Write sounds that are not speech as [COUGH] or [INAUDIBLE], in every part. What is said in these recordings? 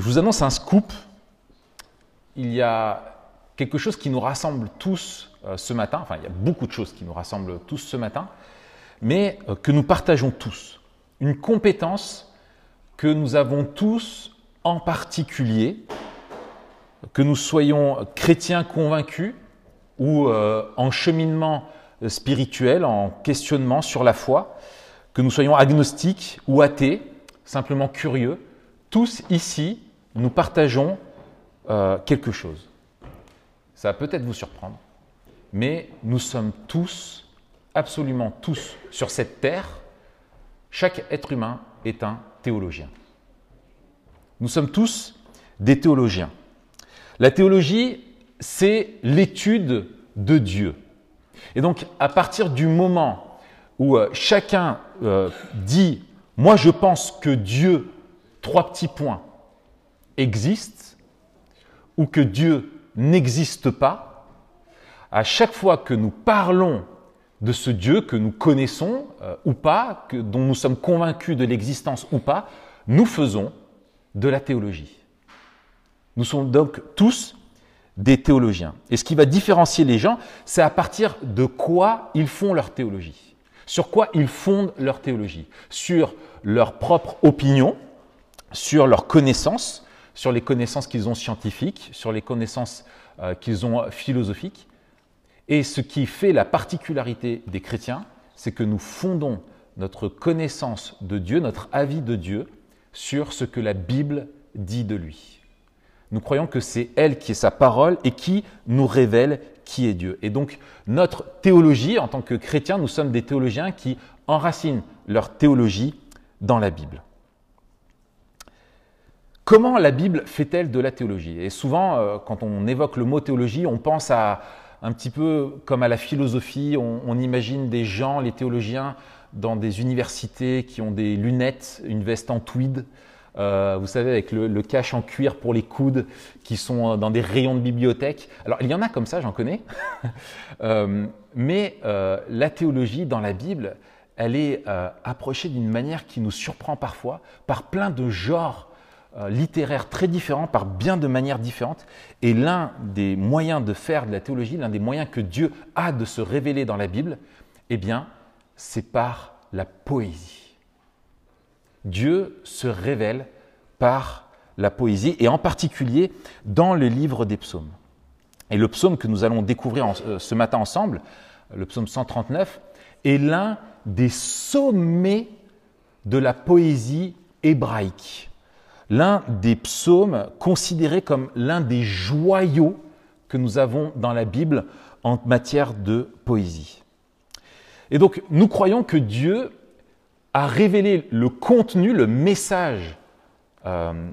Je vous annonce un scoop. Il y a quelque chose qui nous rassemble tous euh, ce matin, enfin il y a beaucoup de choses qui nous rassemblent tous ce matin, mais euh, que nous partageons tous. Une compétence que nous avons tous en particulier, que nous soyons chrétiens convaincus ou euh, en cheminement spirituel, en questionnement sur la foi, que nous soyons agnostiques ou athées, simplement curieux, tous ici, nous partageons euh, quelque chose. Ça va peut-être vous surprendre, mais nous sommes tous, absolument tous, sur cette terre, chaque être humain est un théologien. Nous sommes tous des théologiens. La théologie, c'est l'étude de Dieu. Et donc, à partir du moment où euh, chacun euh, dit, moi je pense que Dieu, trois petits points, existe, ou que Dieu n'existe pas, à chaque fois que nous parlons de ce Dieu que nous connaissons euh, ou pas, que, dont nous sommes convaincus de l'existence ou pas, nous faisons de la théologie. Nous sommes donc tous des théologiens. Et ce qui va différencier les gens, c'est à partir de quoi ils font leur théologie. Sur quoi ils fondent leur théologie Sur leur propre opinion, sur leurs connaissances, sur les connaissances qu'ils ont scientifiques, sur les connaissances euh, qu'ils ont philosophiques. Et ce qui fait la particularité des chrétiens, c'est que nous fondons notre connaissance de Dieu, notre avis de Dieu, sur ce que la Bible dit de lui. Nous croyons que c'est elle qui est sa parole et qui nous révèle qui est Dieu. Et donc notre théologie, en tant que chrétiens, nous sommes des théologiens qui enracinent leur théologie dans la Bible. Comment la Bible fait-elle de la théologie? Et souvent, euh, quand on évoque le mot théologie, on pense à un petit peu comme à la philosophie, on, imagine des gens, les théologiens, dans des universités qui ont des lunettes, une veste en tweed, euh, vous savez, avec le, cache en cuir pour les coudes qui sont dans des rayons de bibliothèque. Alors, il y en a comme ça, j'en connais. [LAUGHS] euh, mais euh, la théologie dans la Bible, elle est euh, approchée d'une manière qui nous surprend parfois, par plein de genres euh, littéraires très différents, par bien de manières différentes. Et l'un des moyens de faire de la théologie, l'un des moyens que Dieu a de se révéler dans la Bible, eh bien, c'est par la poésie. Dieu se révèle par la poésie et en particulier dans le livre des psaumes. Et le psaume que nous allons découvrir euh, ce matin ensemble, le psaume 139, est l'un des sommets de la poésie hébraïque, l'un des psaumes considérés comme l'un des joyaux que nous avons dans la Bible en matière de poésie. Et donc nous croyons que Dieu a révélé le contenu, le message euh,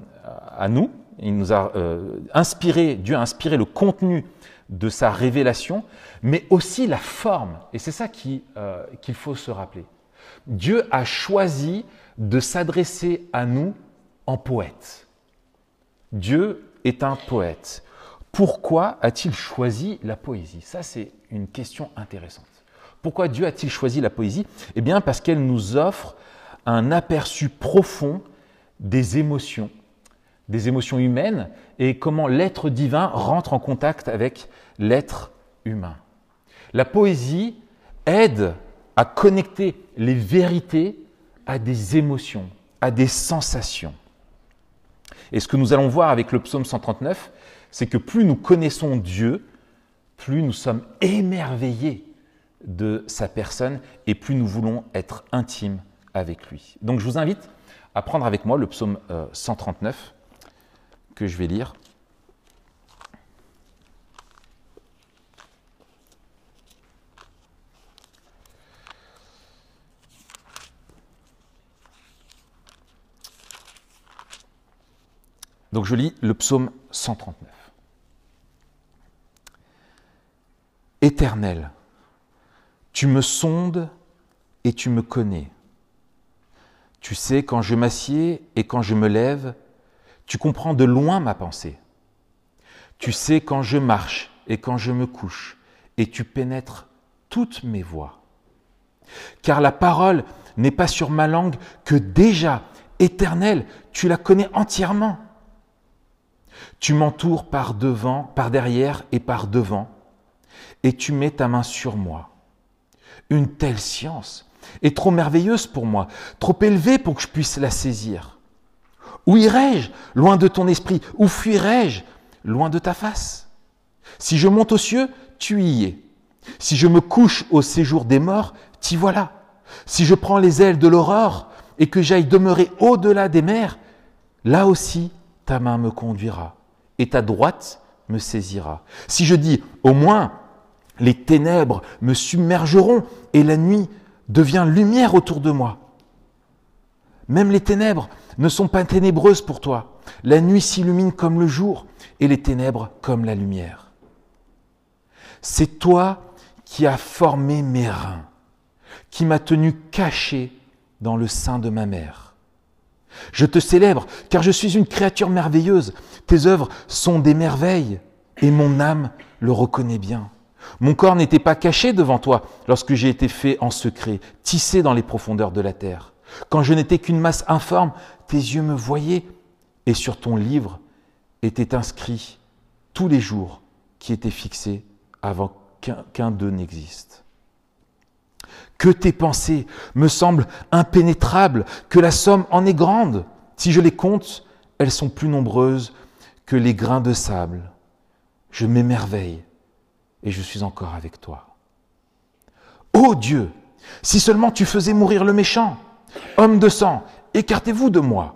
à nous. Il nous a euh, inspiré, Dieu a inspiré le contenu de sa révélation, mais aussi la forme. Et c'est ça euh, qu'il faut se rappeler. Dieu a choisi de s'adresser à nous poète. Dieu est un poète. Pourquoi a-t-il choisi la poésie? Ça, c'est une question intéressante. Pourquoi Dieu a-t-il choisi la poésie? Eh bien parce qu'elle nous offre un aperçu profond des émotions, des émotions humaines et comment l'être divin rentre en contact avec l'être humain. La poésie aide à connecter les vérités à des émotions, à des sensations. Et ce que nous allons voir avec le psaume 139, c'est que plus nous connaissons Dieu, plus nous sommes émerveillés de sa personne et plus nous voulons être intimes avec lui. Donc je vous invite à prendre avec moi le psaume 139 euh, que je vais lire. Donc je lis le psaume 139. Éternel, tu me sondes et tu me connais. Tu sais quand je m'assieds et quand je me lève, tu comprends de loin ma pensée. Tu sais quand je marche et quand je me couche, et tu pénètres toutes mes voies. Car la parole n'est pas sur ma langue que déjà, éternelle, tu la connais entièrement. Tu m'entoures par devant, par derrière et par devant, et tu mets ta main sur moi. Une telle science est trop merveilleuse pour moi, trop élevée pour que je puisse la saisir. Où irai-je loin de ton esprit? Où fuirai-je loin de ta face? Si je monte aux cieux, tu y es. Si je me couche au séjour des morts, t'y voilà. Si je prends les ailes de l'aurore et que j'aille demeurer au-delà des mers, là aussi ta main me conduira et ta droite me saisira. Si je dis au moins les ténèbres me submergeront et la nuit devient lumière autour de moi. Même les ténèbres ne sont pas ténébreuses pour toi. La nuit s'illumine comme le jour et les ténèbres comme la lumière. C'est toi qui as formé mes reins, qui m'as tenu caché dans le sein de ma mère. Je te célèbre car je suis une créature merveilleuse. Tes œuvres sont des merveilles et mon âme le reconnaît bien. Mon corps n'était pas caché devant toi lorsque j'ai été fait en secret, tissé dans les profondeurs de la terre. Quand je n'étais qu'une masse informe, tes yeux me voyaient et sur ton livre étaient inscrits tous les jours qui étaient fixés avant qu'un d'eux n'existe. Que tes pensées me semblent impénétrables, que la somme en est grande. Si je les compte, elles sont plus nombreuses que les grains de sable. Je m'émerveille et je suis encore avec toi. Ô Dieu, si seulement tu faisais mourir le méchant, homme de sang, écartez-vous de moi.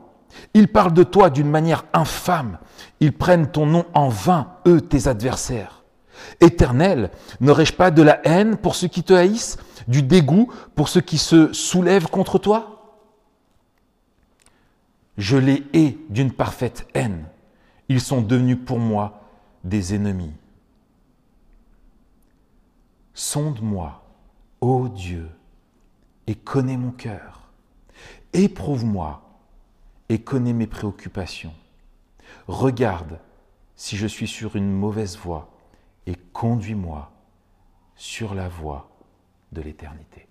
Ils parlent de toi d'une manière infâme, ils prennent ton nom en vain, eux, tes adversaires. Éternel, n'aurais-je pas de la haine pour ceux qui te haïssent, du dégoût pour ceux qui se soulèvent contre toi? Je les hais d'une parfaite haine. Ils sont devenus pour moi des ennemis. Sonde-moi, ô Dieu, et connais mon cœur. Éprouve-moi et connais mes préoccupations. Regarde si je suis sur une mauvaise voie et conduis-moi sur la voie de l'éternité.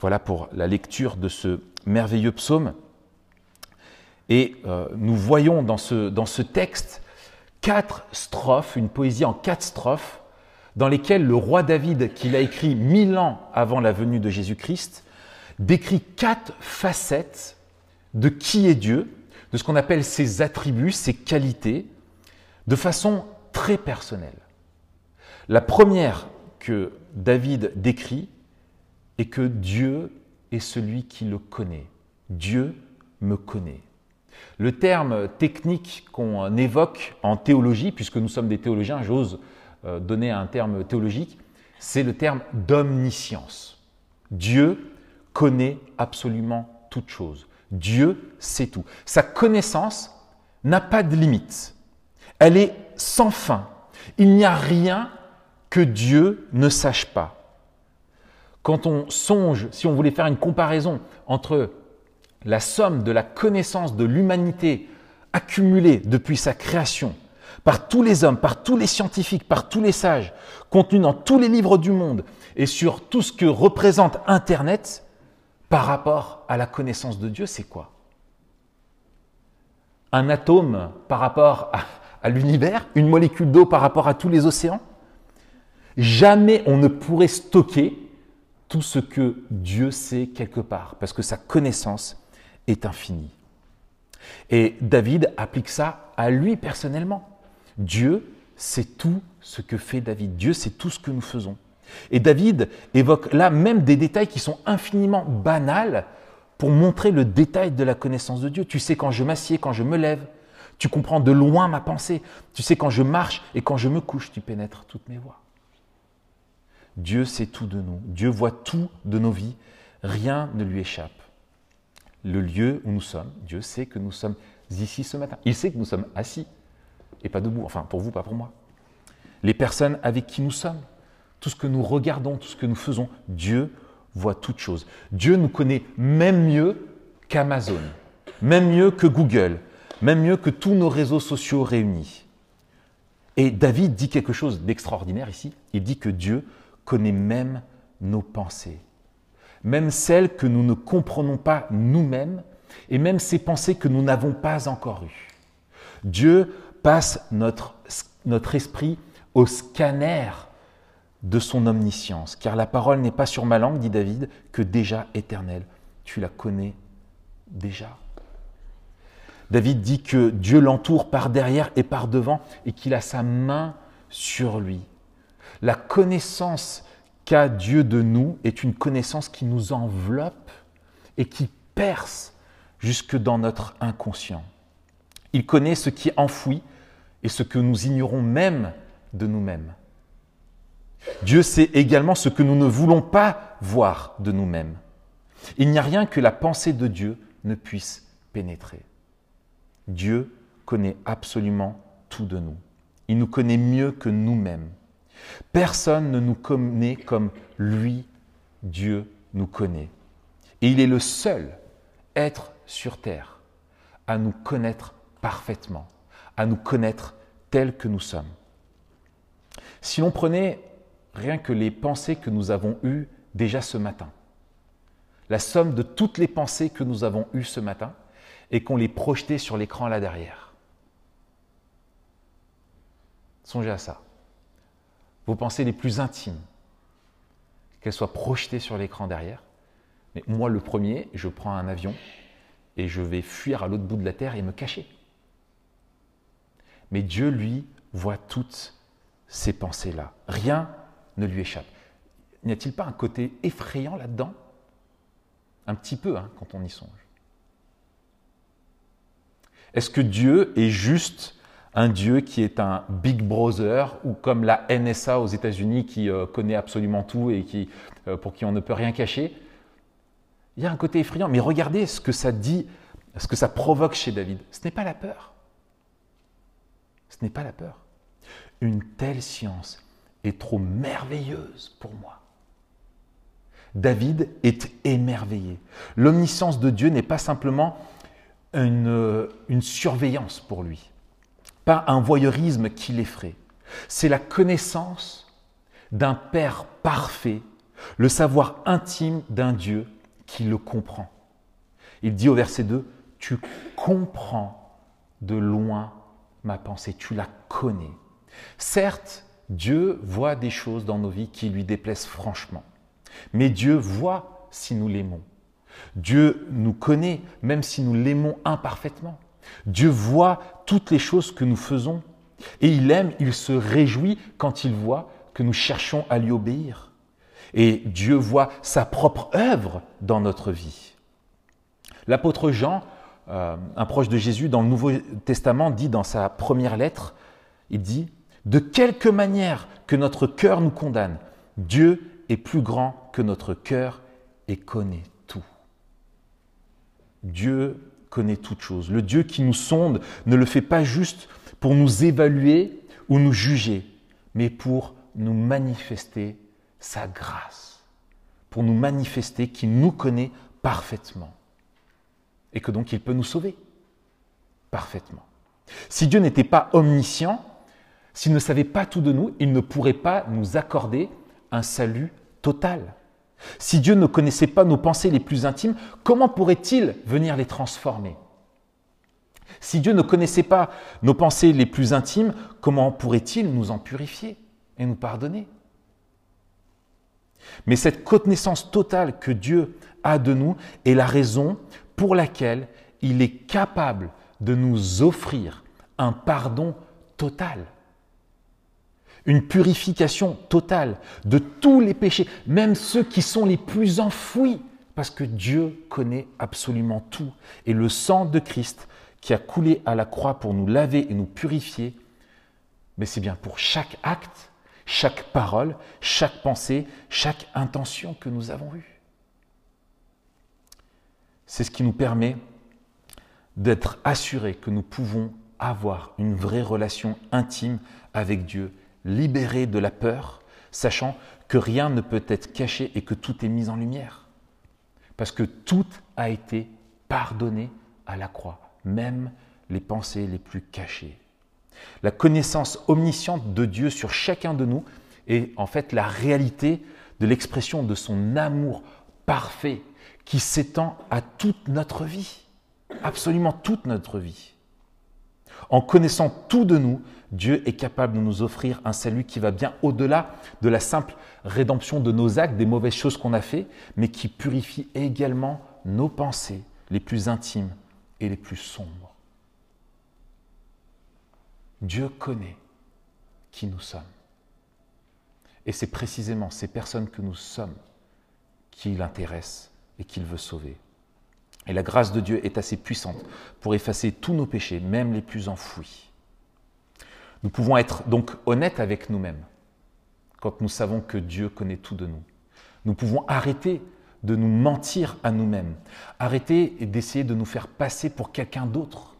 Voilà pour la lecture de ce merveilleux psaume. Et euh, nous voyons dans ce, dans ce texte quatre strophes, une poésie en quatre strophes, dans lesquelles le roi David, qu'il a écrit mille ans avant la venue de Jésus-Christ, décrit quatre facettes de qui est Dieu, de ce qu'on appelle ses attributs, ses qualités, de façon très personnelle. La première que David décrit est que Dieu est celui qui le connaît. Dieu me connaît. Le terme technique qu'on évoque en théologie, puisque nous sommes des théologiens, j'ose euh, donner un terme théologique, c'est le terme d'omniscience. Dieu connaît absolument toute chose. Dieu sait tout. Sa connaissance n'a pas de limite. Elle est sans fin. Il n'y a rien que Dieu ne sache pas. Quand on songe, si on voulait faire une comparaison entre la somme de la connaissance de l'humanité accumulée depuis sa création par tous les hommes, par tous les scientifiques, par tous les sages, contenus dans tous les livres du monde et sur tout ce que représente Internet, par rapport à la connaissance de Dieu, c'est quoi? Un atome par rapport à l'univers, une molécule d'eau par rapport à tous les océans? Jamais on ne pourrait stocker tout ce que Dieu sait quelque part, parce que sa connaissance est infinie. Et David applique ça à lui personnellement. Dieu sait tout ce que fait David. Dieu sait tout ce que nous faisons. Et David évoque là même des détails qui sont infiniment banals pour montrer le détail de la connaissance de Dieu. Tu sais quand je m'assieds, quand je me lève. Tu comprends de loin ma pensée. Tu sais quand je marche et quand je me couche, tu pénètres toutes mes voies. Dieu sait tout de nous. Dieu voit tout de nos vies. Rien ne lui échappe. Le lieu où nous sommes, Dieu sait que nous sommes ici ce matin. Il sait que nous sommes assis et pas debout. Enfin, pour vous, pas pour moi. Les personnes avec qui nous sommes, tout ce que nous regardons, tout ce que nous faisons, Dieu voit toutes choses. Dieu nous connaît même mieux qu'Amazon, même mieux que Google, même mieux que tous nos réseaux sociaux réunis. Et David dit quelque chose d'extraordinaire ici. Il dit que Dieu connaît même nos pensées, même celles que nous ne comprenons pas nous-mêmes, et même ces pensées que nous n'avons pas encore eues. Dieu passe notre, esprit au scanner de son omniscience, car la parole n'est pas sur ma langue, dit David, que déjà éternelle. Tu la connais déjà. David dit que Dieu l'entoure par derrière et par devant et qu'il a sa main sur lui. La connaissance qu'a Dieu de nous est une connaissance qui nous enveloppe et qui perce jusque dans notre inconscient. Il connaît ce qui est enfoui et ce que nous ignorons même de nous-mêmes. Dieu sait également ce que nous ne voulons pas voir de nous-mêmes. Il n'y a rien que la pensée de Dieu ne puisse pénétrer. Dieu connaît absolument tout de nous. Il nous connaît mieux que nous-mêmes. Personne ne nous connaît comme lui, Dieu, nous connaît. Et il est le seul être sur terre à nous connaître parfaitement, à nous connaître tels que nous sommes. Si l'on prenait rien que les pensées que nous avons eues déjà ce matin, la somme de toutes les pensées que nous avons eues ce matin, et qu'on les projetait sur l'écran là derrière. Songez à ça. Vos pensées les plus intimes, qu'elles soient projetées sur l'écran derrière. Mais moi, le premier, je prends un avion et je vais fuir à l'autre bout de la terre et me cacher. Mais Dieu, lui, voit toutes ces pensées-là. Rien ne lui échappe. N'y a-t-il pas un côté effrayant là-dedans? Un petit peu, hein, quand on y songe. Est-ce que Dieu est juste un Dieu qui est un Big Brother ou comme la NSA aux États-Unis qui euh, connaît absolument tout et qui, euh, pour qui on ne peut rien cacher Il y a un côté effrayant, mais regardez ce que ça dit, ce que ça provoque chez David. Ce n'est pas la peur. Ce n'est pas la peur. Une telle science est trop merveilleuse pour moi. David est émerveillé. L'omniscience de Dieu n'est pas simplement une, une surveillance pour lui, pas un voyeurisme qui l'effraie. C'est la connaissance d'un Père parfait, le savoir intime d'un Dieu qui le comprend. Il dit au verset 2, Tu comprends de loin ma pensée, tu la connais. Certes, Dieu voit des choses dans nos vies qui lui déplaisent franchement, mais Dieu voit si nous l'aimons. Dieu nous connaît même si nous l'aimons imparfaitement. Dieu voit toutes les choses que nous faisons et il aime, il se réjouit quand il voit que nous cherchons à lui obéir. Et Dieu voit sa propre œuvre dans notre vie. L'apôtre Jean, euh, un proche de Jésus dans le Nouveau Testament, dit dans sa première lettre, il dit, De quelque manière que notre cœur nous condamne, Dieu est plus grand que notre cœur et connaît Dieu connaît toutes choses. Le Dieu qui nous sonde ne le fait pas juste pour nous évaluer ou nous juger, mais pour nous manifester sa grâce, pour nous manifester qu'il nous connaît parfaitement et que donc il peut nous sauver parfaitement. Si Dieu n'était pas omniscient, s'il ne savait pas tout de nous, il ne pourrait pas nous accorder un salut total. Si Dieu ne connaissait pas nos pensées les plus intimes, comment pourrait-il venir les transformer? Si Dieu ne connaissait pas nos pensées les plus intimes, comment pourrait-il nous en purifier et nous pardonner? Mais cette connaissance totale que Dieu a de nous est la raison pour laquelle il est capable de nous offrir un pardon total une purification totale de tous les péchés, même ceux qui sont les plus enfouis, parce que Dieu connaît absolument tout. Et le sang de Christ qui a coulé à la croix pour nous laver et nous purifier, mais c'est bien pour chaque acte, chaque parole, chaque pensée, chaque intention que nous avons eue. C'est ce qui nous permet d'être assurés que nous pouvons avoir une vraie relation intime avec Dieu libéré de la peur, sachant que rien ne peut être caché et que tout est mis en lumière. Parce que tout a été pardonné à la croix, même les pensées les plus cachées. La connaissance omnisciente de Dieu sur chacun de nous est en fait la réalité de l'expression de son amour parfait qui s'étend à toute notre vie, absolument toute notre vie. En connaissant tout de nous, Dieu est capable de nous offrir un salut qui va bien au-delà de la simple rédemption de nos actes, des mauvaises choses qu'on a fait, mais qui purifie également nos pensées les plus intimes et les plus sombres. Dieu connaît qui nous sommes. Et c'est précisément ces personnes que nous sommes qui l'intéressent et qu'il veut sauver. Et la grâce de Dieu est assez puissante pour effacer tous nos péchés, même les plus enfouis. Nous pouvons être donc honnêtes avec nous-mêmes quand nous savons que Dieu connaît tout de nous. Nous pouvons arrêter de nous mentir à nous-mêmes, arrêter d'essayer de nous faire passer pour quelqu'un d'autre.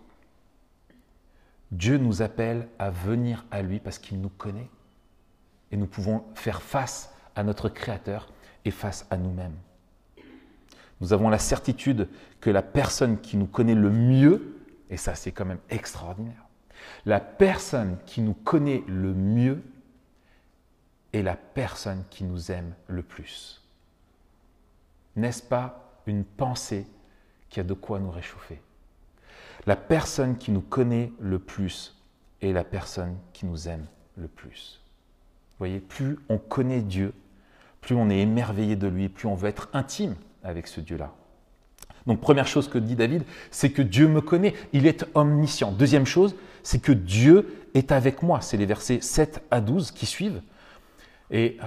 Dieu nous appelle à venir à lui parce qu'il nous connaît et nous pouvons faire face à notre Créateur et face à nous-mêmes. Nous avons la certitude que la personne qui nous connaît le mieux, et ça c'est quand même extraordinaire, la personne qui nous connaît le mieux est la personne qui nous aime le plus. N'est-ce pas une pensée qui a de quoi nous réchauffer? La personne qui nous connaît le plus est la personne qui nous aime le plus. Vous voyez, plus on connaît Dieu, plus on est émerveillé de lui, plus on veut être intime avec ce Dieu-là. Donc première chose que dit David, c'est que Dieu me connaît, il est omniscient. Deuxième chose, c'est que Dieu est avec moi. C'est les versets 7 à 12 qui suivent. Et euh,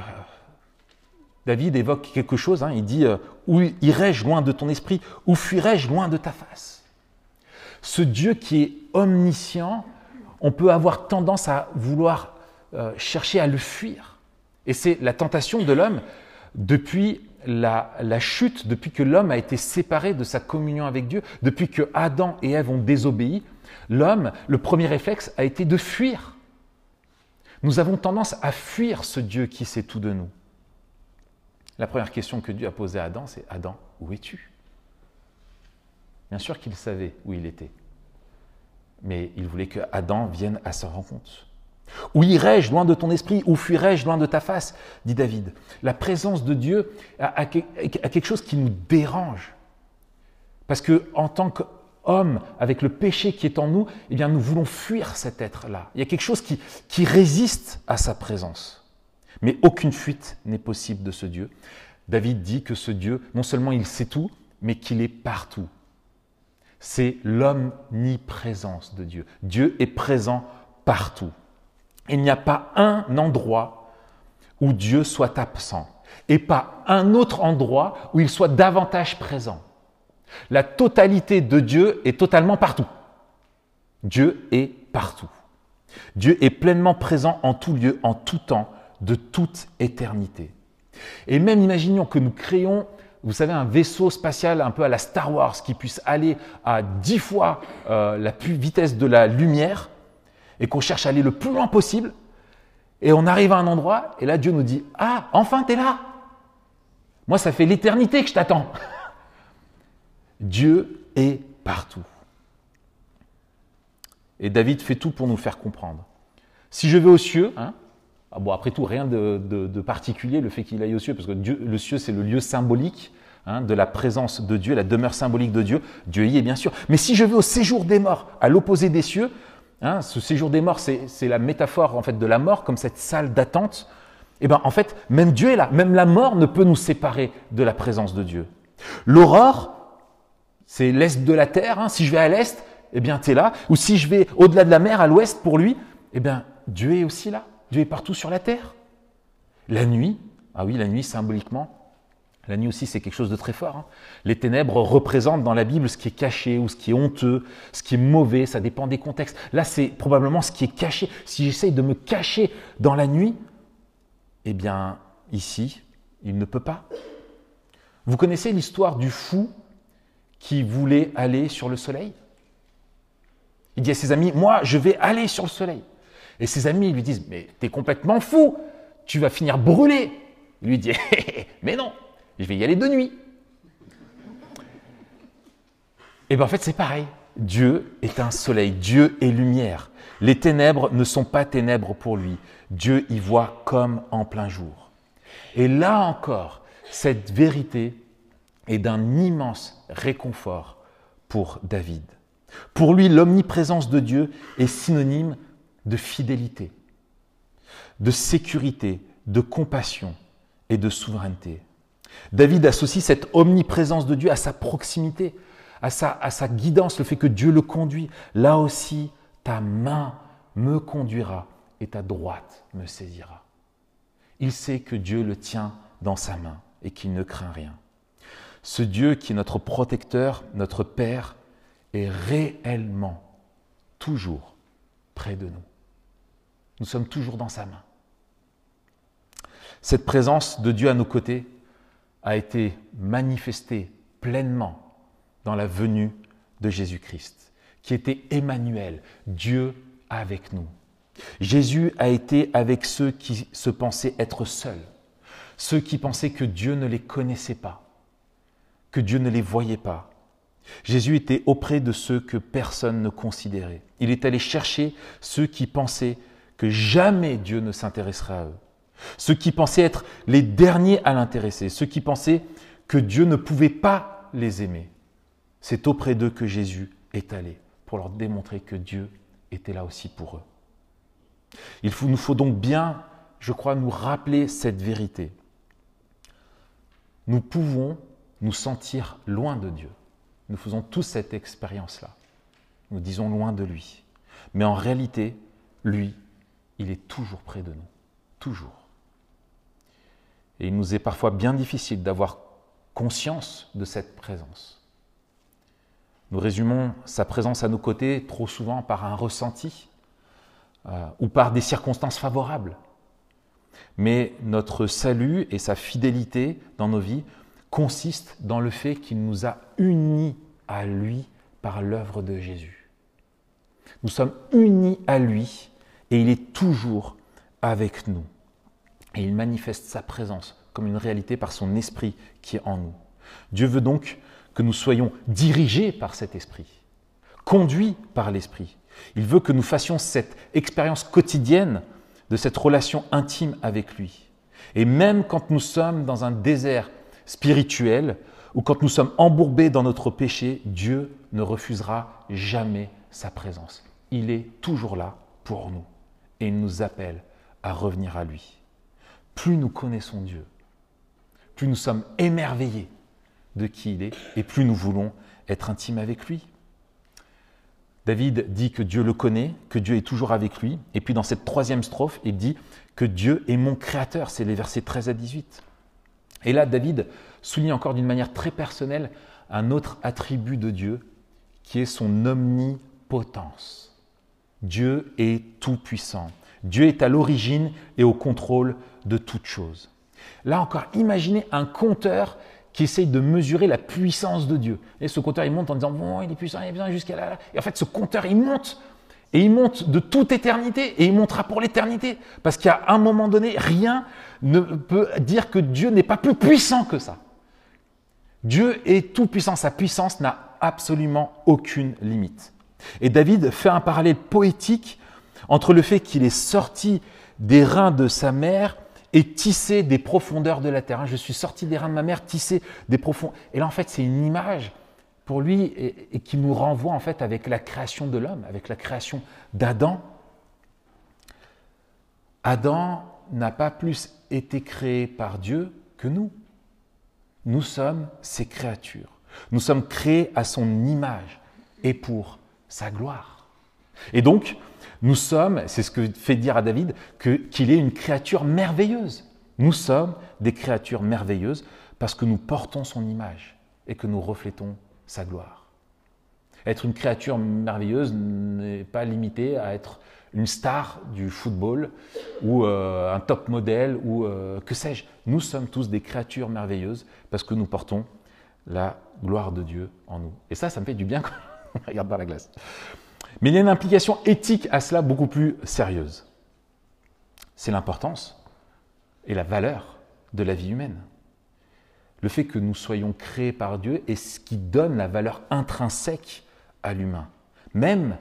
David évoque quelque chose, hein. il dit, euh, où irai-je loin de ton esprit, où fuirai-je loin de ta face? Ce Dieu qui est omniscient, on peut avoir tendance à vouloir euh, chercher à le fuir. Et c'est la tentation de l'homme depuis la, chute, depuis que l'homme a été séparé de sa communion avec Dieu, depuis que Adam et Ève ont désobéi, l'homme, le premier réflexe a été de fuir. Nous avons tendance à fuir ce Dieu qui sait tout de nous. La première question que Dieu a posée à Adam, c'est Adam, où es-tu? Bien sûr qu'il savait où il était, mais il voulait que Adam vienne à sa rencontre. Où irai-je loin de ton esprit? Où fuirai-je loin de ta face? Dit David. La présence de Dieu a, quelque chose qui nous dérange. Parce que en tant qu'homme, avec le péché qui est en nous, eh bien, nous voulons fuir cet être-là. Il y a quelque chose qui, qui résiste à sa présence. Mais aucune fuite n'est possible de ce Dieu. David dit que ce Dieu, non seulement il sait tout, mais qu'il est partout. C'est l'omniprésence de Dieu. Dieu est présent partout il n'y a pas un endroit où Dieu soit absent et pas un autre endroit où il soit davantage présent. La totalité de Dieu est totalement partout. Dieu est partout. Dieu est pleinement présent en tout lieu, en tout temps, de toute éternité. Et même imaginons que nous créons, vous savez, un vaisseau spatial un peu à la Star Wars qui puisse aller à dix fois euh, la vitesse de la lumière et qu'on cherche à aller le plus loin possible, et on arrive à un endroit, et là Dieu nous dit, ah, enfin tu es là. Moi, ça fait l'éternité que je t'attends. Dieu est partout. Et David fait tout pour nous faire comprendre. Si je vais aux cieux, hein, ah bon, après tout, rien de, particulier le fait qu'il aille aux cieux, parce que Dieu, le cieux, c'est le lieu symbolique hein, de la présence de Dieu, la demeure symbolique de Dieu. Dieu y est, bien sûr. Mais si je vais au séjour des morts, à l'opposé des cieux, Hein, ce séjour des morts, c'est la métaphore en fait de la mort comme cette salle d'attente. Et eh ben en fait, même Dieu est là, même la mort ne peut nous séparer de la présence de Dieu. L'aurore, c'est l'est de la terre. Hein. Si je vais à l'est, eh bien tu es là. Ou si je vais au-delà de la mer, à l'ouest, pour lui, eh bien Dieu est aussi là. Dieu est partout sur la terre. La nuit, ah oui, la nuit symboliquement, la nuit aussi, c'est quelque chose de très fort. Hein. Les ténèbres représentent dans la Bible ce qui est caché ou ce qui est honteux, ce qui est mauvais, ça dépend des contextes. Là, c'est probablement ce qui est caché. Si j'essaye de me cacher dans la nuit, eh bien, ici, il ne peut pas. Vous connaissez l'histoire du fou qui voulait aller sur le soleil Il dit à ses amis, moi, je vais aller sur le soleil. Et ses amis lui disent, mais t'es complètement fou, tu vas finir brûlé. Il lui dit, [LAUGHS] mais non, je vais y aller de nuit. Et bien en fait c'est pareil. Dieu est un soleil, Dieu est lumière. Les ténèbres ne sont pas ténèbres pour lui. Dieu y voit comme en plein jour. Et là encore, cette vérité est d'un immense réconfort pour David. Pour lui, l'omniprésence de Dieu est synonyme de fidélité, de sécurité, de compassion et de souveraineté. David associe cette omniprésence de Dieu à sa proximité, à sa, à sa guidance, le fait que Dieu le conduit. Là aussi, ta main me conduira et ta droite me saisira. Il sait que Dieu le tient dans sa main et qu'il ne craint rien. Ce Dieu qui est notre protecteur, notre Père, est réellement toujours près de nous. Nous sommes toujours dans sa main. Cette présence de Dieu à nos côtés a été manifestée pleinement dans la venue de Jésus-Christ, qui était Emmanuel, Dieu avec nous. Jésus a été avec ceux qui se pensaient être seuls, ceux qui pensaient que Dieu ne les connaissait pas, que Dieu ne les voyait pas. Jésus était auprès de ceux que personne ne considérait. Il est allé chercher ceux qui pensaient que jamais Dieu ne s'intéresserait à eux, ceux qui pensaient être les derniers à l'intéresser, ceux qui pensaient que Dieu ne pouvait pas les aimer. C'est auprès d'eux que Jésus est allé pour leur démontrer que Dieu était là aussi pour eux. Il nous faut donc bien, je crois, nous rappeler cette vérité. Nous pouvons nous sentir loin de Dieu. Nous faisons tous cette expérience-là. Nous disons loin de lui. Mais en réalité, lui, il est toujours près de nous. Toujours. Et il nous est parfois bien difficile d'avoir conscience de cette présence. Nous résumons sa présence à nos côtés trop souvent par un ressenti, euh, ou par des circonstances favorables. Mais notre salut et sa fidélité dans nos vies consistent dans le fait qu'il nous a unis à lui par l'œuvre de Jésus. Nous sommes unis à lui et il est toujours avec nous. Et il manifeste sa présence comme une réalité par son esprit qui est en nous. Dieu veut donc que nous soyons dirigés par cet esprit, conduits par l'esprit, il veut que nous fassions cette expérience quotidienne de cette relation intime avec lui. Et même quand nous sommes dans un désert spirituel ou quand nous sommes embourbés dans notre péché, Dieu ne refusera jamais sa présence. Il est toujours là pour nous et il nous appelle à revenir à lui. Plus nous connaissons Dieu, plus nous sommes émerveillés de qui il est et plus nous voulons être intimes avec lui. David dit que Dieu le connaît, que Dieu est toujours avec lui. Et puis dans cette troisième strophe, il dit que Dieu est mon créateur. C'est les versets 13 à 18. Et là, David souligne encore d'une manière très personnelle un autre attribut de Dieu qui est son omnipotence. Dieu est tout-puissant. Dieu est à l'origine et au contrôle de toutes choses. Là encore, imaginez un compteur qui essaye de mesurer la puissance de Dieu. Et ce compteur, il monte en disant, bon, il est puissant, il est puissant jusqu'à là, là. Et en fait, ce compteur, il monte. Et il monte de toute éternité. Et il montera pour l'éternité. Parce qu'à un moment donné, rien ne peut dire que Dieu n'est pas plus puissant que ça. Dieu est tout puissant. Sa puissance n'a absolument aucune limite. Et David fait un parallèle poétique entre le fait qu'il est sorti des reins de sa mère et tisser des profondeurs de la terre. Hein, je suis sorti des reins de ma mère, tisser des profondeurs. Et là, en fait, c'est une image pour lui et, qui nous renvoie en fait avec la création de l'homme, avec la création d'Adam. Adam n'a pas plus été créé par Dieu que nous. Nous sommes ses créatures. Nous sommes créés à son image et pour sa gloire. Et donc, nous sommes, c'est ce que fait dire à David, qu'il est une créature merveilleuse. Nous sommes des créatures merveilleuses parce que nous portons son image et que nous reflétons sa gloire. Être une créature merveilleuse n'est pas limité à être une star du football ou euh, un top modèle ou euh, que sais-je. Nous sommes tous des créatures merveilleuses parce que nous portons la gloire de Dieu en nous. Et ça, ça me fait du bien [LAUGHS] quand on regarde dans la glace. Mais il y a une implication éthique à cela beaucoup plus sérieuse. C'est l'importance et la valeur de la vie humaine. Le fait que nous soyons créés par Dieu est ce qui donne la valeur intrinsèque à l'humain, même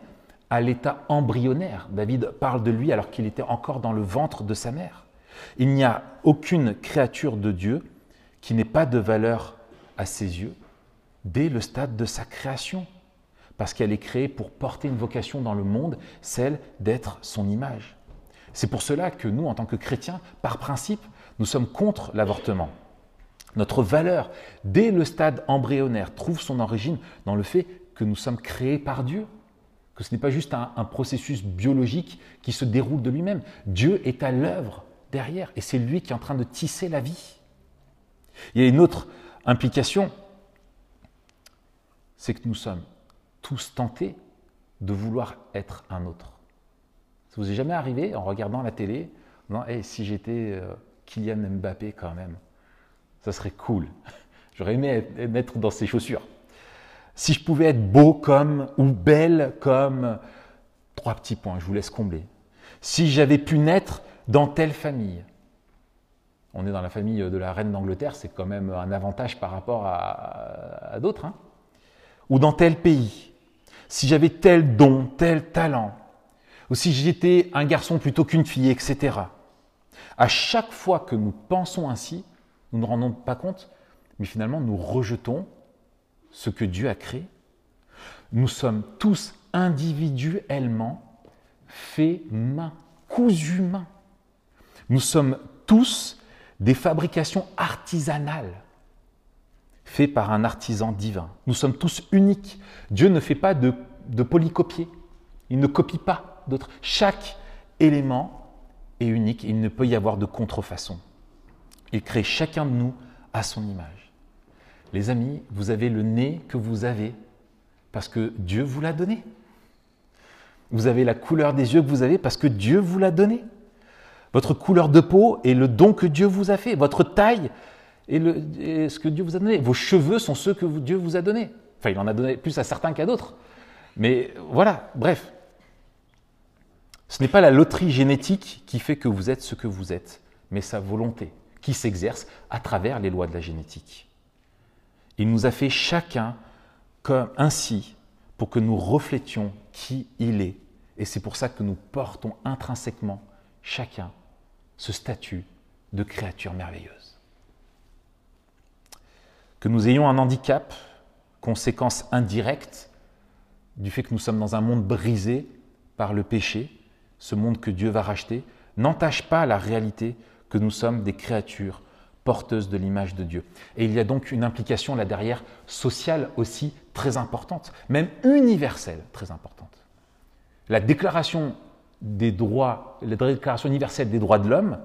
à l'état embryonnaire. David parle de lui alors qu'il était encore dans le ventre de sa mère. Il n'y a aucune créature de Dieu qui n'ait pas de valeur à ses yeux dès le stade de sa création parce qu'elle est créée pour porter une vocation dans le monde, celle d'être son image. C'est pour cela que nous, en tant que chrétiens, par principe, nous sommes contre l'avortement. Notre valeur, dès le stade embryonnaire, trouve son origine dans le fait que nous sommes créés par Dieu, que ce n'est pas juste un, processus biologique qui se déroule de lui-même. Dieu est à l'œuvre derrière et c'est lui qui est en train de tisser la vie. Il y a une autre implication, c'est que nous sommes tous tentés de vouloir être un autre. Ça vous est jamais arrivé en regardant la télé Non, hey, si j'étais euh, Kylian Mbappé quand même, ça serait cool. [LAUGHS] J'aurais aimé être dans ses chaussures si je pouvais être beau comme ou belle comme, trois petits points, je vous laisse combler. Si j'avais pu naître dans telle famille, on est dans la famille de la reine d'Angleterre, c'est quand même un avantage par rapport à, d'autres, hein. ou dans tel pays, si j'avais tel don, tel talent, ou si j'étais un garçon plutôt qu'une fille, etc. À chaque fois que nous pensons ainsi, nous ne rendons pas compte, mais finalement nous rejetons ce que Dieu a créé. Nous sommes tous individuellement faits main, cousus main. Nous sommes tous des fabrications artisanales faites par un artisan divin. Nous sommes tous uniques. Dieu ne fait pas de, de polycopier. Il ne copie pas d'autres. Chaque élément est unique. Il ne peut y avoir de contrefaçon. Il crée chacun de nous à son image. Les amis, vous avez le nez que vous avez parce que Dieu vous l'a donné. Vous avez la couleur des yeux que vous avez parce que Dieu vous l'a donné. Votre couleur de peau est le don que Dieu vous a fait. Votre taille est, ce que Dieu vous a donné. Vos cheveux sont ceux que Dieu vous a donnés. Enfin, il en a donné plus à certains qu'à d'autres. Mais voilà, bref. Ce n'est pas la loterie génétique qui fait que vous êtes ce que vous êtes, mais sa volonté qui s'exerce à travers les lois de la génétique. Il nous a fait chacun comme ainsi pour que nous reflétions qui il est. Et c'est pour ça que nous portons intrinsèquement chacun ce statut de créature merveilleuse. Que nous ayons un handicap, conséquence indirecte du fait que nous sommes dans un monde brisé par le péché, ce monde que Dieu va racheter, n'entache pas la réalité que nous sommes des créatures porteuse de l'image de Dieu. Et il y a donc une implication là derrière sociale aussi très importante, même universelle très importante. La déclaration des droits, la déclaration universelle des droits de l'homme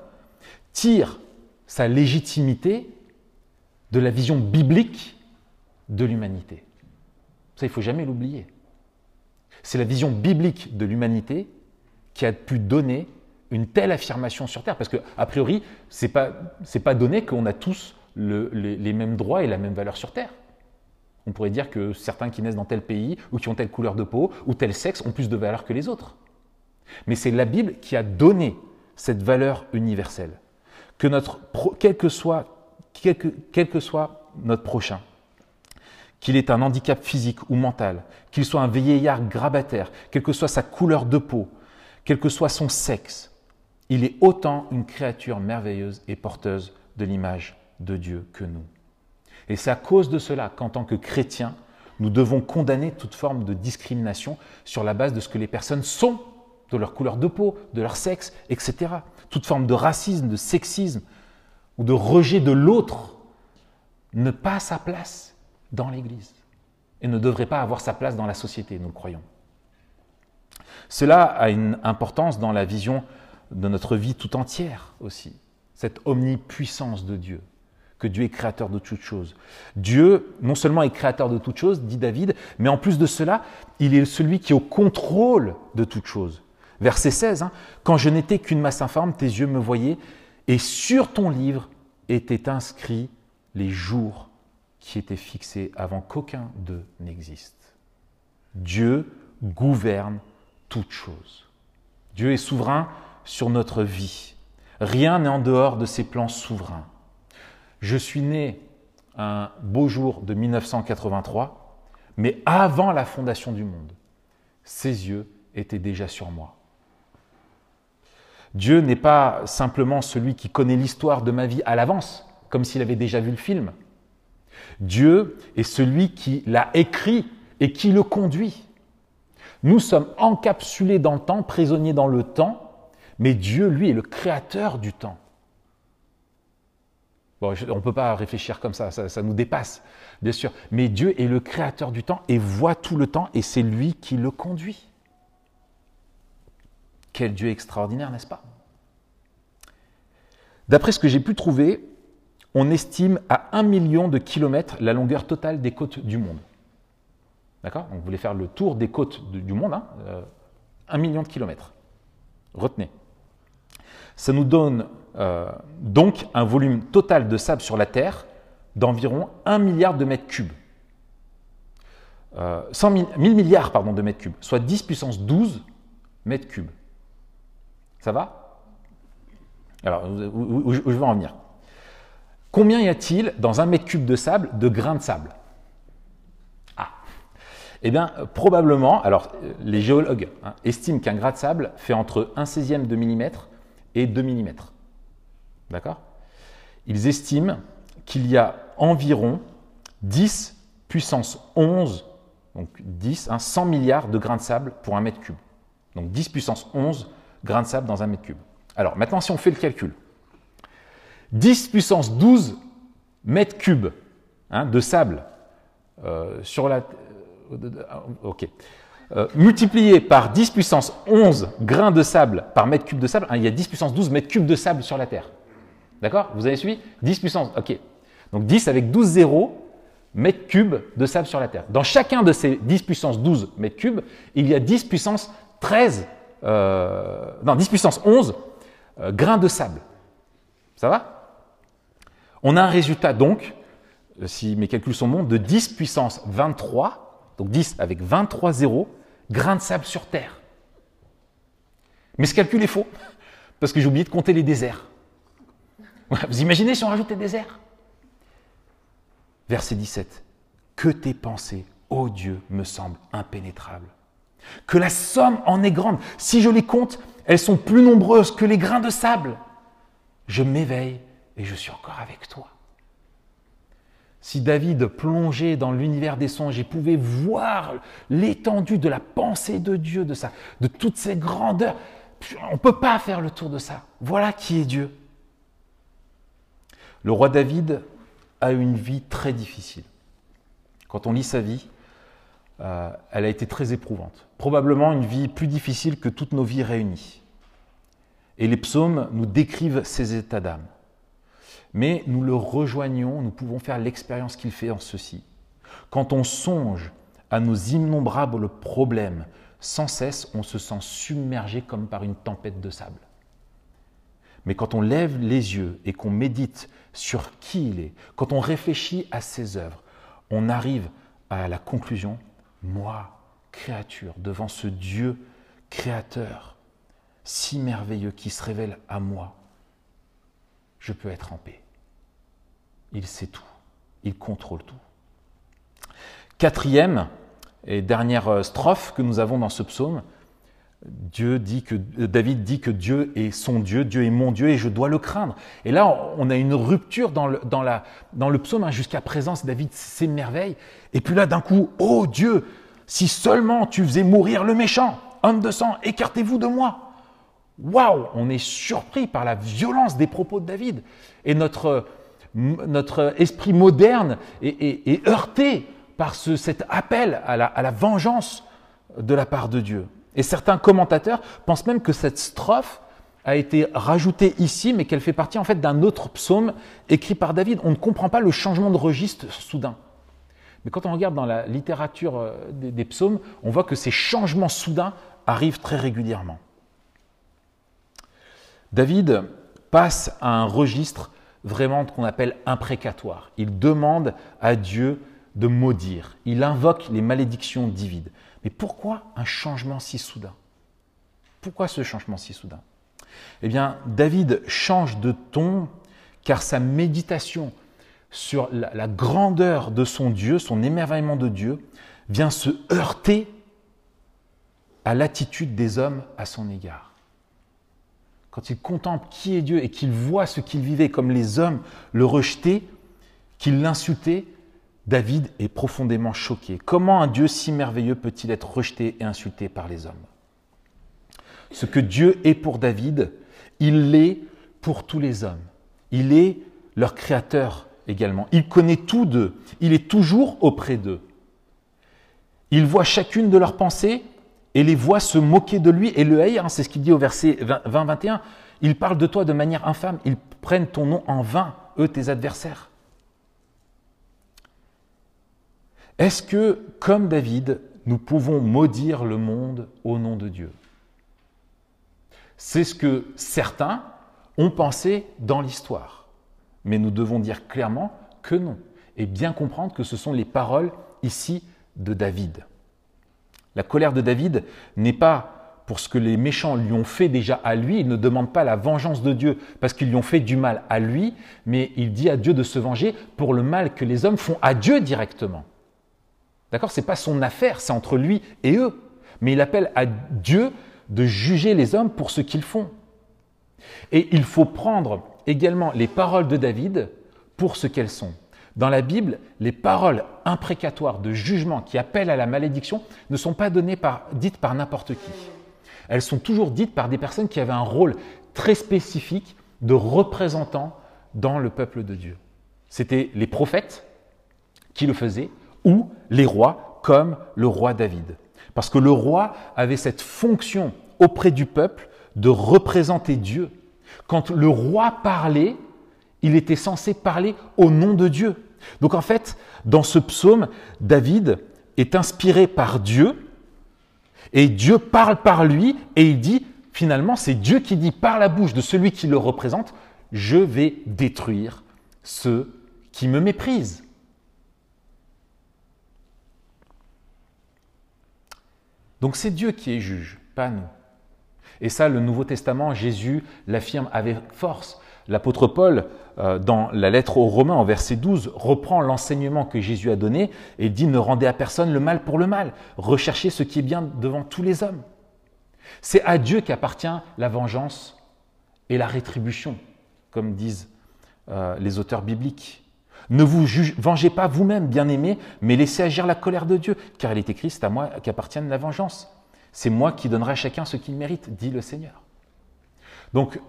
tire sa légitimité de la vision biblique de l'humanité. Ça, il ne faut jamais l'oublier. C'est la vision biblique de l'humanité qui a pu donner une telle affirmation sur Terre Parce que, a priori, ce n'est pas, pas donné qu'on a tous les, mêmes droits et la même valeur sur Terre. On pourrait dire que certains qui naissent dans tel pays ou qui ont telle couleur de peau ou tel sexe ont plus de valeur que les autres. Mais c'est la Bible qui a donné cette valeur universelle. Que notre, quel, que soit, quel que soit notre prochain, qu'il ait un handicap physique ou mental, qu'il soit un vieillard grabataire, quelle que soit sa couleur de peau, quel que soit son sexe, il est autant une créature merveilleuse et porteuse de l'image de Dieu que nous. Et c'est à cause de cela qu'en tant que chrétiens, nous devons condamner toute forme de discrimination sur la base de ce que les personnes sont, de leur couleur de peau, de leur sexe, etc. Toute forme de racisme, de sexisme ou de rejet de l'autre ne pas sa place dans l'Église et ne devrait pas avoir sa place dans la société, nous le croyons. Cela a une importance dans la vision de notre vie tout entière aussi, cette omnipuissance de Dieu, que Dieu est créateur de toutes choses. Dieu, non seulement est créateur de toutes choses, dit David, mais en plus de cela, il est celui qui est au contrôle de toutes choses. Verset 16, hein, Quand je n'étais qu'une masse informe, tes yeux me voyaient, et sur ton livre étaient inscrits les jours qui étaient fixés avant qu'aucun d'eux n'existe. Dieu gouverne toutes choses. Dieu est souverain sur notre vie. Rien n'est en dehors de ses plans souverains. Je suis né un beau jour de 1983, mais avant la fondation du monde. Ses yeux étaient déjà sur moi. Dieu n'est pas simplement celui qui connaît l'histoire de ma vie à l'avance, comme s'il avait déjà vu le film. Dieu est celui qui l'a écrit et qui le conduit. Nous sommes encapsulés dans le temps, prisonniers dans le temps, mais Dieu, lui, est le créateur du temps. Bon, on ne peut pas réfléchir comme ça, ça, nous dépasse, bien sûr. Mais Dieu est le créateur du temps et voit tout le temps et c'est lui qui le conduit. Quel Dieu extraordinaire, n'est-ce pas? D'après ce que j'ai pu trouver, on estime à un million de kilomètres la longueur totale des côtes du monde. D'accord? Vous voulez faire le tour des côtes du monde, hein, euh, un million de kilomètres. Retenez. Ça nous donne euh, donc un volume total de sable sur la Terre d'environ 1 milliard de mètres cubes. Euh, 1000 milliards pardon, de mètres cubes, soit 10 puissance 12 mètres cubes. Ça va? Alors, où, je vais en venir Combien y a-t-il dans un mètre cube de sable de grains de sable? Ah Eh bien, probablement, alors les géologues hein, estiment qu'un grain de sable fait entre 1 16e de millimètre et 2 mm. D'accord? Ils estiment qu'il y a environ 10 puissance 11, donc 10, 100 hein, milliards de grains de sable pour un mètre cube. Donc 10 puissance 11 grains de sable dans un mètre cube. Alors maintenant, si on fait le calcul, 10 puissance 12 mètres cubes hein, de sable euh, sur la... Euh, ok. Euh, multiplié par 10 puissance 11 grains de sable par mètre cube de sable, hein, il y a 10 puissance 12 mètres cubes de sable sur la Terre. D'accord? Vous avez suivi? 10 puissance, ok. Donc 10 avec 12 zéros mètres cubes de sable sur la Terre. Dans chacun de ces 10 puissance 12 mètres cubes, il y a 10 puissance 13, euh, non 10 puissance 11 euh, grains de sable. Ça va? On a un résultat donc, si mes calculs sont bons, de 10 puissance 23, donc 10 avec 23 zéros, grains de sable sur Terre. Mais ce calcul est faux, [LAUGHS] parce que j'ai oublié de compter les déserts. Vous imaginez si on rajoute les déserts? Verset 17. Que tes pensées, ô Dieu, me semblent impénétrables. Que la somme en est grande. Si je les compte, elles sont plus nombreuses que les grains de sable. Je m'éveille et je suis encore avec toi. Si David plongeait dans l'univers des songes et pouvait voir l'étendue de la pensée de Dieu, de, toutes ses grandeurs, on ne peut pas faire le tour de ça. Voilà qui est Dieu. Le roi David a eu une vie très difficile. Quand on lit sa vie, euh, elle a été très éprouvante. Probablement une vie plus difficile que toutes nos vies réunies. Et les psaumes nous décrivent ses états d'âme. Mais nous le rejoignons, nous pouvons faire l'expérience qu'il fait en ceci. Quand on songe à nos innombrables problèmes, sans cesse on se sent submergé comme par une tempête de sable. Mais quand on lève les yeux et qu'on médite sur qui il est, quand on réfléchit à ses œuvres, on arrive à la conclusion, moi, créature, devant ce Dieu créateur, si merveilleux qui se révèle à moi, je peux être en paix. Il sait tout, il contrôle tout. Quatrième et dernière strophe que nous avons dans ce psaume, Dieu dit que, David dit que Dieu est son Dieu, Dieu est mon Dieu et je dois le craindre. Et là, on a une rupture dans le psaume. Hein. Jusqu'à présent, David s'émerveille. Et puis là, d'un coup, oh Dieu, si seulement tu faisais mourir le méchant, homme de sang, écartez-vous de moi. Waouh, on est surpris par la violence des propos de David. Et notre, notre esprit moderne est, heurté par ce, cet appel à la, à la vengeance de la part de Dieu. Et certains commentateurs pensent même que cette strophe a été rajoutée ici, mais qu'elle fait partie en fait d'un autre psaume écrit par David. On ne comprend pas le changement de registre soudain. Mais quand on regarde dans la littérature euh, des, psaumes, on voit que ces changements soudains arrivent très régulièrement. David passe à un registre vraiment qu'on appelle imprécatoire. Il demande à Dieu de maudire. Il invoque les malédictions divines. Mais pourquoi un changement si soudain? Pourquoi ce changement si soudain? Eh bien, David change de ton car sa méditation sur la, grandeur de son Dieu, son émerveillement de Dieu, vient se heurter à l'attitude des hommes à son égard. Quand il contemple qui est Dieu et qu'il voit ce qu'il vivait comme les hommes le rejetaient, qu'ils l'insultaient, David est profondément choqué. Comment un Dieu si merveilleux peut-il être rejeté et insulté par les hommes? Ce que Dieu est pour David, il l'est pour tous les hommes. Il est leur créateur également. Il connaît tout d'eux. Il est toujours auprès d'eux. Il voit chacune de leurs pensées et les voit se moquer de lui et le haïr. Hein, c'est ce qu'il dit au verset 20-21. Ils parlent de toi de manière infâme. Ils prennent ton nom en vain, eux tes adversaires. Est-ce que, comme David, nous pouvons maudire le monde au nom de Dieu? C'est ce que certains ont pensé dans l'histoire. Mais nous devons dire clairement que non, et bien comprendre que ce sont les paroles ici de David. La colère de David n'est pas pour ce que les méchants lui ont fait déjà à lui, il ne demande pas la vengeance de Dieu parce qu'ils lui ont fait du mal à lui, mais il dit à Dieu de se venger pour le mal que les hommes font à Dieu directement. D'accord? Ce n'est pas son affaire, c'est entre lui et eux. Mais il appelle à Dieu de juger les hommes pour ce qu'ils font. Et il faut prendre également les paroles de David pour ce qu'elles sont. Dans la Bible, les paroles imprécatoires de jugement qui appellent à la malédiction ne sont pas données par, dites par n'importe qui. Elles sont toujours dites par des personnes qui avaient un rôle très spécifique de représentant dans le peuple de Dieu. C'était les prophètes qui le faisaient, ou les rois comme le roi David. Parce que le roi avait cette fonction auprès du peuple de représenter Dieu. Quand le roi parlait, il était censé parler au nom de Dieu. Donc en fait, dans ce psaume, David est inspiré par Dieu et Dieu parle par lui et il dit, finalement, c'est Dieu qui dit par la bouche de celui qui le représente, je vais détruire ceux qui me méprisent. Donc c'est Dieu qui est juge, pas nous. Et ça, le Nouveau Testament, Jésus l'affirme avec force. L'apôtre Paul, euh, dans la lettre aux Romains, en verset 12, reprend l'enseignement que Jésus a donné et dit Ne rendez à personne le mal pour le mal, recherchez ce qui est bien devant tous les hommes. C'est à Dieu qu'appartient la vengeance et la rétribution, comme disent euh, les auteurs bibliques. Ne vous vengez pas vous-même, bien-aimés, mais laissez agir la colère de Dieu, car il est écrit, c'est à moi qu'appartienne la vengeance. C'est moi qui donnerai à chacun ce qu'il mérite, dit le Seigneur. Donc,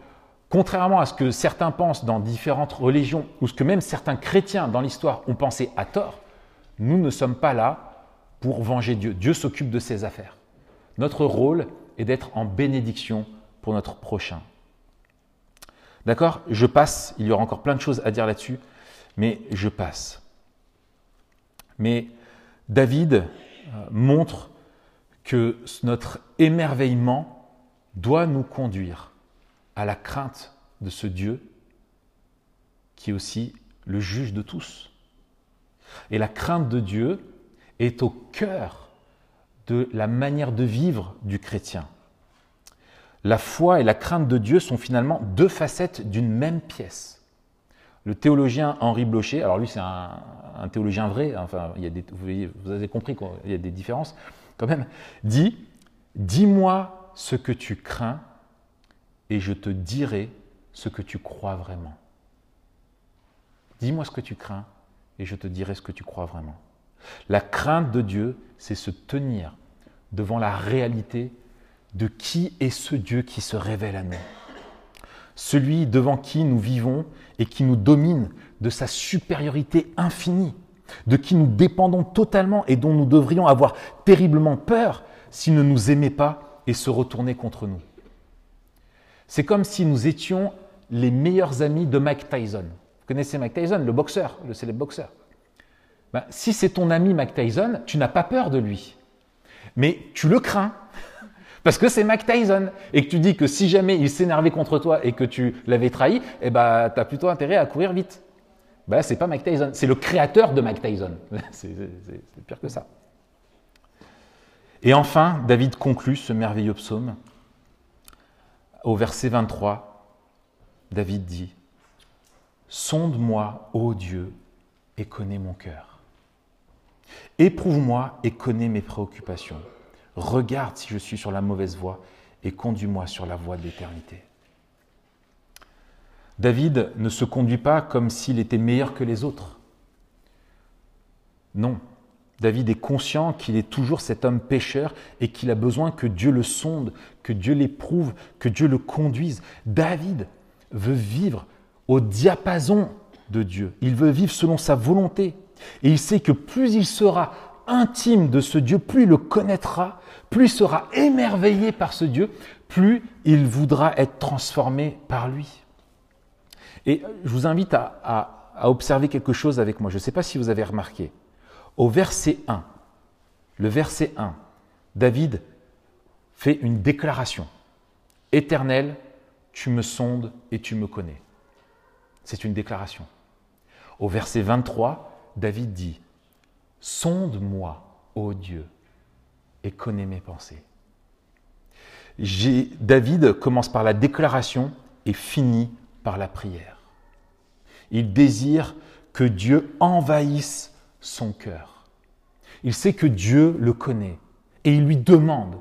contrairement à ce que certains pensent dans différentes religions, ou ce que même certains chrétiens dans l'histoire ont pensé à tort, nous ne sommes pas là pour venger Dieu. Dieu s'occupe de ses affaires. Notre rôle est d'être en bénédiction pour notre prochain. D'accord? Je passe, il y aura encore plein de choses à dire là-dessus mais je passe. Mais David euh, montre que notre émerveillement doit nous conduire à la crainte de ce Dieu qui est aussi le juge de tous. Et la crainte de Dieu est au cœur de la manière de vivre du chrétien. La foi et la crainte de Dieu sont finalement deux facettes d'une même pièce. Le théologien Henri Blocher, alors lui c'est un, théologien vrai, enfin il y a des, vous, avez compris qu'il y a des différences quand même, dit Dis-moi ce que tu crains et je te dirai ce que tu crois vraiment. Dis-moi ce que tu crains et je te dirai ce que tu crois vraiment. La crainte de Dieu, c'est se tenir devant la réalité de qui est ce Dieu qui se révèle à nous celui devant qui nous vivons et qui nous domine de sa supériorité infinie, de qui nous dépendons totalement et dont nous devrions avoir terriblement peur s'il ne nous aimait pas et se retournait contre nous. C'est comme si nous étions les meilleurs amis de Mike Tyson. Vous connaissez Mike Tyson, le boxeur, le célèbre boxeur. Ben, si c'est ton ami Mike Tyson, tu n'as pas peur de lui, mais tu le crains [LAUGHS] parce que c'est Mike Tyson. Et que tu dis que si jamais il s'énervait contre toi et que tu l'avais trahi, eh ben, tu as plutôt intérêt à courir vite. Ben, c'est pas Mike Tyson, c'est le créateur de Mike Tyson. [LAUGHS] c'est pire que ça. Et enfin, David conclut ce merveilleux psaume. Au verset 23, David dit Sonde-moi, ô Dieu, et connais mon cœur. Éprouve-moi et connais mes préoccupations Regarde si je suis sur la mauvaise voie et conduis-moi sur la voie de l'éternité. David ne se conduit pas comme s'il était meilleur que les autres. Non. David est conscient qu'il est toujours cet homme pécheur et qu'il a besoin que Dieu le sonde, que Dieu l'éprouve, que Dieu le conduise. David veut vivre au diapason de Dieu. Il veut vivre selon sa volonté. Et il sait que plus il sera intime de ce Dieu, plus il le connaîtra, plus il sera émerveillé par ce Dieu, plus il voudra être transformé par lui. Et je vous invite à, observer quelque chose avec moi. Je ne sais pas si vous avez remarqué. Au verset 1, le verset 1, David fait une déclaration. Éternel, tu me sondes et tu me connais. C'est une déclaration. Au verset 23, David dit, Sonde-moi, ô Dieu, et connais mes pensées. David commence par la déclaration et finit par la prière. Il désire que Dieu envahisse son cœur. Il sait que Dieu le connaît et il lui demande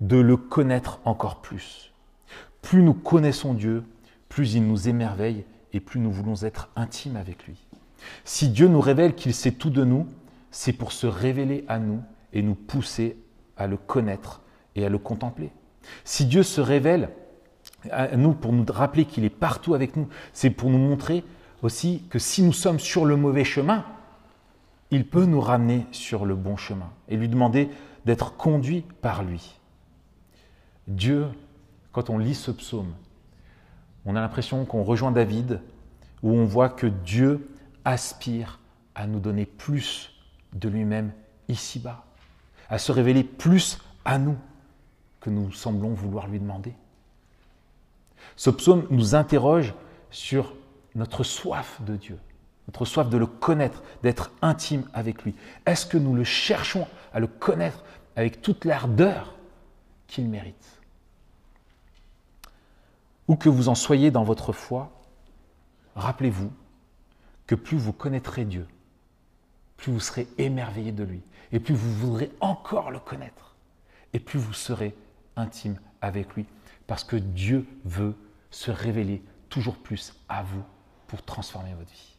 de le connaître encore plus. Plus nous connaissons Dieu, plus il nous émerveille et plus nous voulons être intimes avec lui. Si Dieu nous révèle qu'il sait tout de nous, c'est pour se révéler à nous et nous pousser à le connaître et à le contempler. Si Dieu se révèle à nous pour nous rappeler qu'il est partout avec nous, c'est pour nous montrer aussi que si nous sommes sur le mauvais chemin, il peut nous ramener sur le bon chemin et lui demander d'être conduit par lui. Dieu, quand on lit ce psaume, on a l'impression qu'on rejoint David, où on voit que Dieu aspire à nous donner plus de lui-même ici-bas, à se révéler plus à nous que nous semblons vouloir lui demander. Ce psaume nous interroge sur notre soif de Dieu, notre soif de le connaître, d'être intime avec lui. Est-ce que nous le cherchons à le connaître avec toute l'ardeur qu'il mérite? Où que vous en soyez dans votre foi, rappelez-vous que plus vous connaîtrez Dieu, plus vous serez émerveillé de lui, et plus vous voudrez encore le connaître, et plus vous serez intime avec lui, parce que Dieu veut se révéler toujours plus à vous pour transformer votre vie.